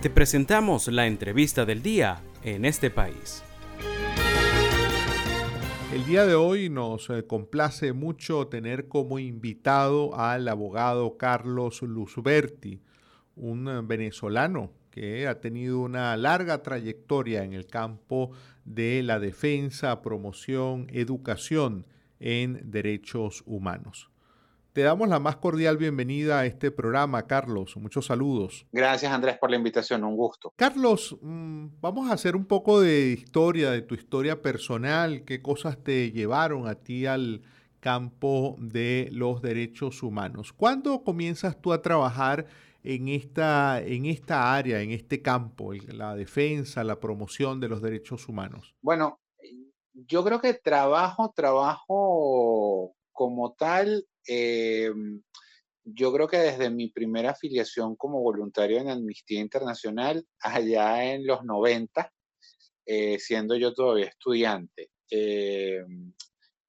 Te presentamos la entrevista del día en este país. El día de hoy nos eh, complace mucho tener como invitado al abogado Carlos Luzberti, un eh, venezolano que ha tenido una larga trayectoria en el campo de la defensa, promoción, educación en derechos humanos. Te damos la más cordial bienvenida a este programa, Carlos. Muchos saludos. Gracias, Andrés, por la invitación. Un gusto. Carlos, mm, vamos a hacer un poco de historia, de tu historia personal. ¿Qué cosas te llevaron a ti al campo de los derechos humanos? ¿Cuándo comienzas tú a trabajar en esta, en esta área, en este campo, la defensa, la promoción de los derechos humanos? Bueno, yo creo que trabajo, trabajo como tal eh, yo creo que desde mi primera afiliación como voluntario en Amnistía Internacional, allá en los 90, eh, siendo yo todavía estudiante. Eh,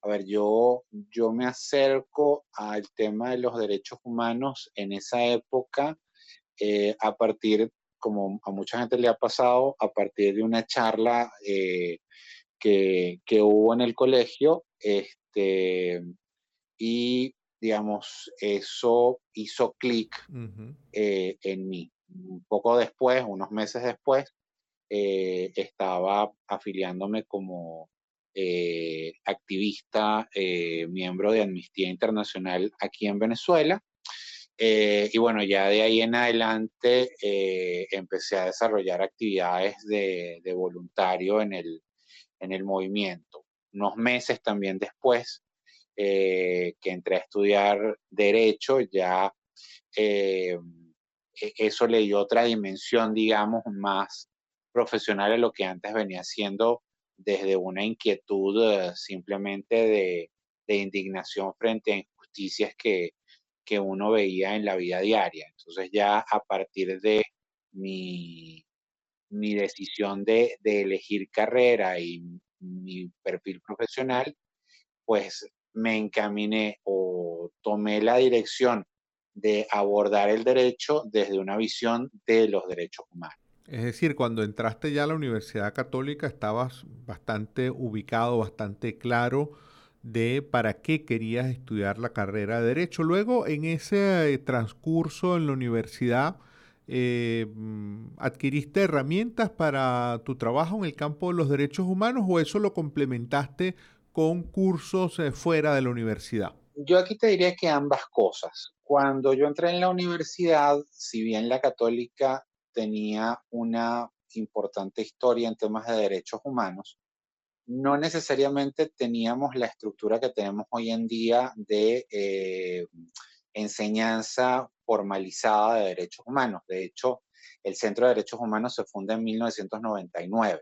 a ver, yo, yo me acerco al tema de los derechos humanos en esa época a partir, como a mucha gente le ha pasado, a partir de una charla que, que, hubo en el colegio, este, y digamos, eso hizo clic eh, en mí. Un poco después, unos meses después, eh, estaba afiliándome como eh, activista, miembro de Amnistía Internacional aquí en Venezuela. y bueno, ya de ahí en adelante empecé a desarrollar actividades de, de voluntario en el, en el movimiento. Unos meses también después, eh, que entré a estudiar derecho, ya eh, e, eso le dio otra dimensión, digamos, más profesional a lo que antes venía siendo desde una inquietud eh, simplemente de, indignación frente a injusticias que, uno veía en la vida diaria. Entonces ya a partir de mi, mi decisión de, de elegir carrera y mi perfil profesional, pues me encaminé o tomé la dirección de abordar el derecho desde una visión de los derechos humanos. Es decir, cuando entraste ya a la Universidad Católica estabas bastante ubicado, bastante claro de para qué querías estudiar la carrera de derecho. Luego, en ese eh, transcurso en la universidad, eh, mm, ¿adquiriste herramientas para tu trabajo en el campo de los derechos humanos o eso lo complementaste con cursos eh, fuera de la universidad? Yo aquí te diría que ambas cosas. Cuando yo entré en la universidad, si bien la católica tenía una importante historia en temas de derechos humanos, no necesariamente teníamos la estructura que tenemos hoy en día de eh, enseñanza formalizada de derechos humanos. De hecho, el Centro de Derechos Humanos se funda en 1999.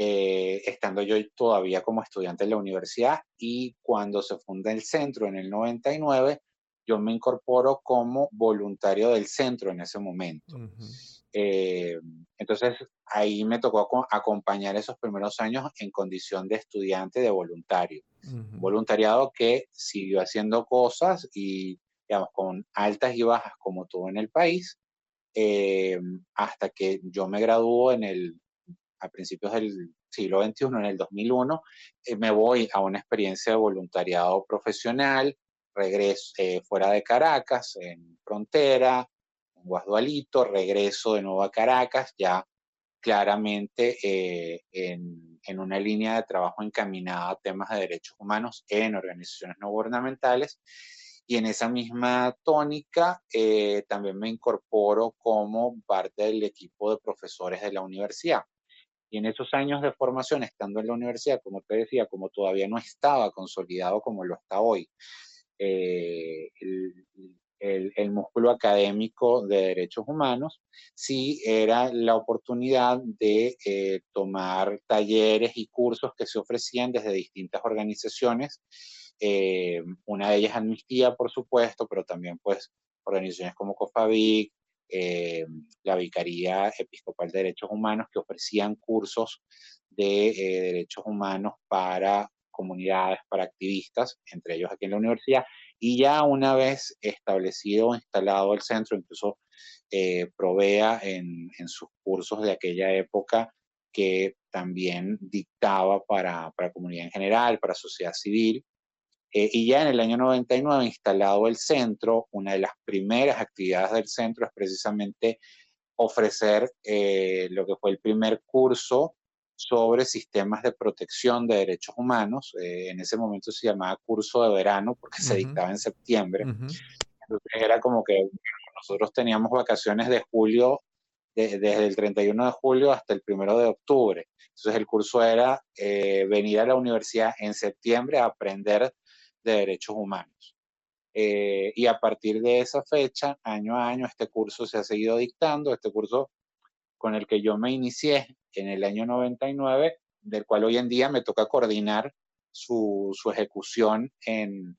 Eh, estando yo todavía como estudiante en la universidad y cuando se funda el centro en el 99, yo me incorporo como voluntario del centro en ese momento. Eh, entonces ahí me tocó acompañar esos primeros años en condición de estudiante de voluntario. Voluntariado que siguió haciendo cosas y, digamos, con altas y bajas como todo en el país, eh, hasta que yo me graduó en el a principios del siglo XXI, en el 2001, eh, me voy a una experiencia de voluntariado profesional, regreso eh, fuera de Caracas, en Frontera, en Guasdualito, regreso de nuevo a Caracas, ya claramente eh, en, en, una línea de trabajo encaminada a temas de derechos humanos en organizaciones no gubernamentales. Y en esa misma tónica también me incorporo como parte del equipo de profesores de la universidad. Y en esos años de formación, estando en la universidad, como te decía, como todavía no estaba consolidado como lo está hoy, eh, el, músculo académico de derechos humanos, sí era la oportunidad de eh, tomar talleres y cursos que se ofrecían desde distintas organizaciones, eh, una de ellas Amnistía, por supuesto, pero también pues organizaciones como COFAVIC, eh, la Vicaría Episcopal de Derechos Humanos, que ofrecían cursos de eh, derechos humanos para comunidades, para activistas, entre ellos aquí en la universidad. Y ya una vez establecido, instalado el centro, incluso eh, Provea en, sus cursos de aquella época que también dictaba para, para comunidad en general, para sociedad civil. Eh, y ya en el año 99, instalado el centro, una de las primeras actividades del centro es precisamente ofrecer eh, lo que fue el primer curso sobre sistemas de protección de derechos humanos. Eh, en ese momento se llamaba curso de verano porque se dictaba en septiembre. Entonces era como que nosotros teníamos vacaciones de julio, desde el 31 de julio hasta el 1 de octubre. Entonces el curso era venir a la universidad en septiembre a aprender de derechos humanos. Eh, y a partir de esa fecha, año a año, este curso se ha seguido dictando, este curso con el que yo me inicié en el año 99, del cual hoy en día me toca coordinar su, su ejecución en,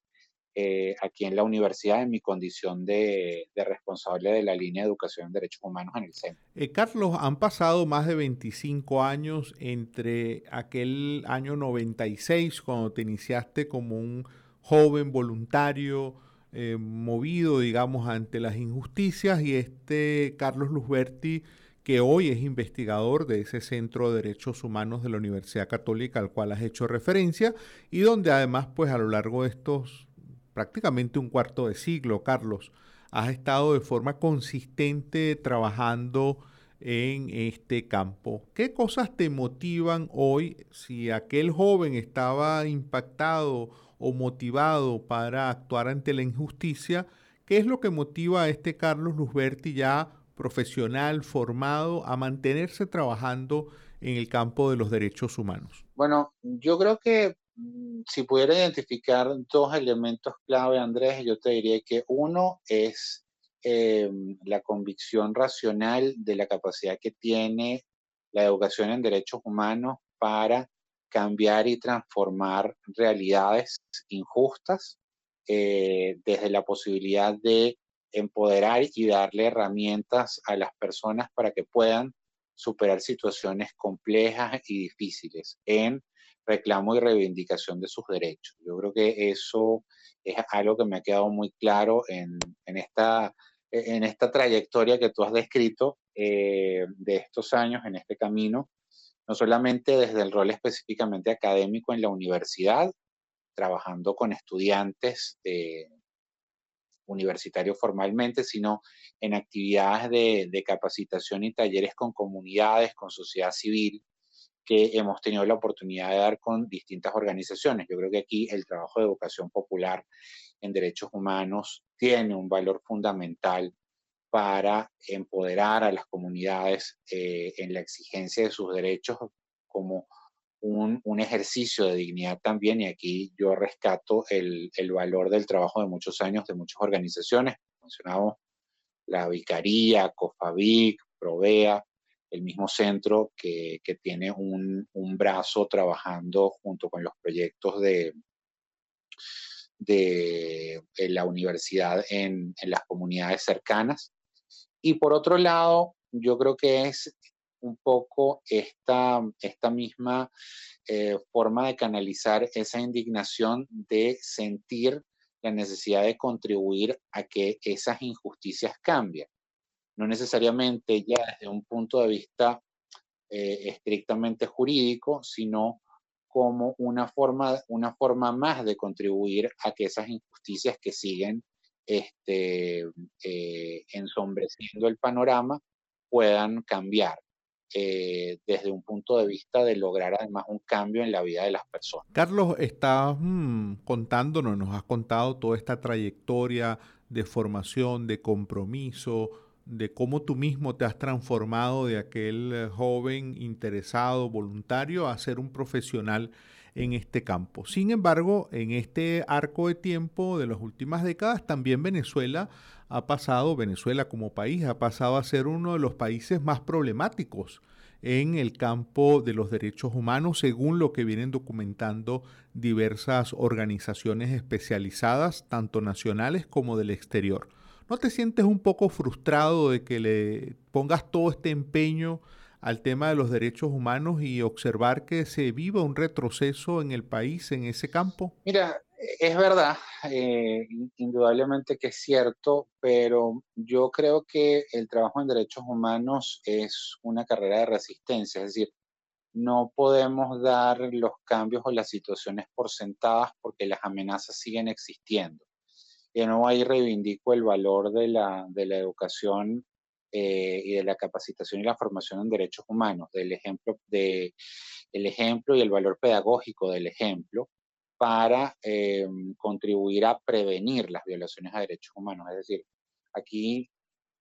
eh, aquí en la universidad en mi condición de, responsable de la línea de educación en derechos humanos en el centro. Eh, Carlos, han pasado más de 25 años entre aquel año 96, cuando te iniciaste como un joven, voluntario, eh, movido, digamos, ante las injusticias, y este Carlos Luzberti, que hoy es investigador de ese Centro de Derechos Humanos de la Universidad Católica al cual has hecho referencia, y donde además, pues a lo largo de estos prácticamente un cuarto de siglo, Carlos, has estado de forma consistente trabajando en este campo. ¿Qué cosas te motivan hoy si aquel joven estaba impactado o motivado para actuar ante la injusticia, ¿qué es lo que motiva a este Carlos Luzberti ya profesional, formado, a mantenerse trabajando en el campo de los derechos humanos? Bueno, yo creo que mm, si pudiera identificar dos elementos clave, Andrés, yo te diría que uno es em, la convicción racional de la capacidad que tiene la educación en derechos humanos para cambiar y transformar realidades injustas eh, desde la posibilidad de empoderar y darle herramientas a las personas para que puedan superar situaciones complejas y difíciles en reclamo y reivindicación de sus derechos. Yo creo que eso es algo que me ha quedado muy claro en, esta, en esta trayectoria que tú has descrito eh, de estos años, en este camino, no solamente desde el rol específicamente académico en la universidad, trabajando con estudiantes universitarios formalmente, sino en actividades de, capacitación y talleres con comunidades, con sociedad civil, que hemos tenido la oportunidad de dar con distintas organizaciones. Yo creo que aquí el trabajo de educación popular en derechos humanos tiene un valor fundamental para empoderar a las comunidades eh, en la exigencia de sus derechos como un, ejercicio de dignidad también, y aquí yo rescato el, valor del trabajo de muchos años de muchas organizaciones, mencionamos la Vicaría, COFAVIC, Provea, el mismo centro que, tiene un, brazo trabajando junto con los proyectos de, de, la universidad en, en, las comunidades cercanas. Y por otro lado, yo creo que es un poco esta, esta misma eh, forma de canalizar esa indignación de sentir la necesidad de contribuir a que esas injusticias cambien. No necesariamente ya desde un punto de vista eh, estrictamente jurídico, sino como una forma, una forma más de contribuir a que esas injusticias que siguen este, eh, ensombreciendo el panorama puedan cambiar. Eh, desde un punto de vista de lograr además un cambio en la vida de las personas. Carlos, estás mm, contándonos, nos has contado toda esta trayectoria de formación, de compromiso, de cómo tú mismo te has transformado de aquel eh, joven interesado, voluntario, a ser un profesional en este campo. Sin embargo, en este arco de tiempo de las últimas décadas, también Venezuela ha pasado, Venezuela como país, ha pasado a ser uno de los países más problemáticos en el campo de los derechos humanos, según lo que vienen documentando diversas organizaciones especializadas, tanto nacionales como del exterior. ¿No te sientes un poco frustrado de que le pongas todo este empeño al tema de los derechos humanos y observar que se viva un retroceso en el país en ese campo? Mira, Es verdad, eh, indudablemente que es cierto, pero yo creo que el trabajo en derechos humanos es una carrera de resistencia, es decir, no podemos dar los cambios o las situaciones por sentadas porque las amenazas siguen existiendo. De nuevo ahí reivindico el valor de la, de la educación eh, y de la capacitación y la formación en derechos humanos, del ejemplo, de, el ejemplo y el valor pedagógico del ejemplo, para eh, contribuir a prevenir las violaciones a derechos humanos. Es decir, aquí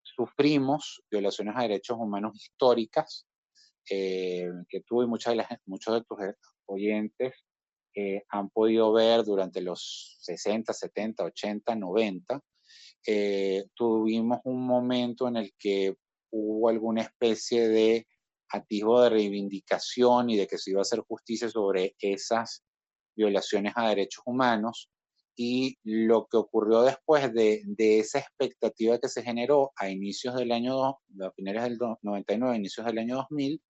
sufrimos violaciones a derechos humanos históricas, eh, que tú y muchas de las, muchos de tus oyentes eh, han podido ver durante los 60, 70, 80, 90. Tuvimos un momento en el que hubo alguna especie de atisbo de reivindicación y de que se iba a hacer justicia sobre esas violaciones a derechos humanos y lo que ocurrió después de, esa expectativa que se generó a inicios del año, a finales del 99, inicios del año 2000,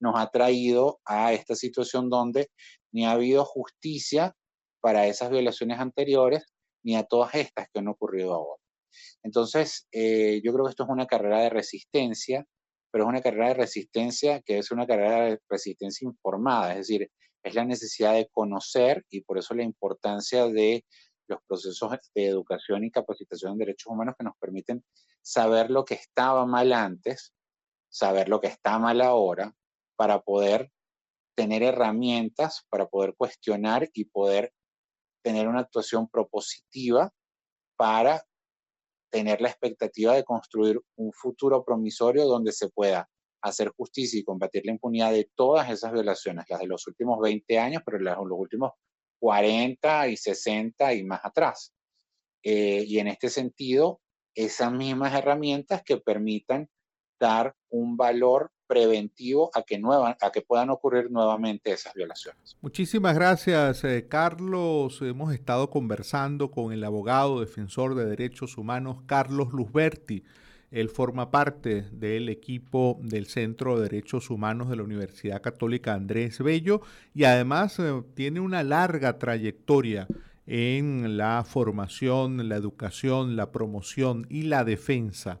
nos ha traído a esta situación donde ni ha habido justicia para esas violaciones anteriores, ni a todas estas que han ocurrido ahora. Entonces, eh, yo creo que esto es una carrera de resistencia, pero es una carrera de resistencia que es una carrera de resistencia informada, es decir, es la necesidad de conocer y por eso la importancia de los procesos de educación y capacitación en derechos humanos que nos permiten saber lo que estaba mal antes, saber lo que está mal ahora, para poder tener herramientas, para poder cuestionar y poder tener una actuación propositiva para tener la expectativa de construir un futuro promisorio donde se pueda hacer justicia y combatir la impunidad de todas esas violaciones, las de los últimos 20 años, pero las de los últimos 40 y 60 y más atrás. Eh, y en este sentido, esas mismas herramientas que permitan dar un valor preventivo a que, a que puedan ocurrir nuevamente esas violaciones. Muchísimas gracias, eh, Carlos. Hemos estado conversando con el abogado defensor de derechos humanos, Carlos Luzberti. Él forma parte del equipo del Centro de Derechos Humanos de la Universidad Católica Andrés Bello y además eh, tiene una larga trayectoria en la formación, la educación, la promoción y la defensa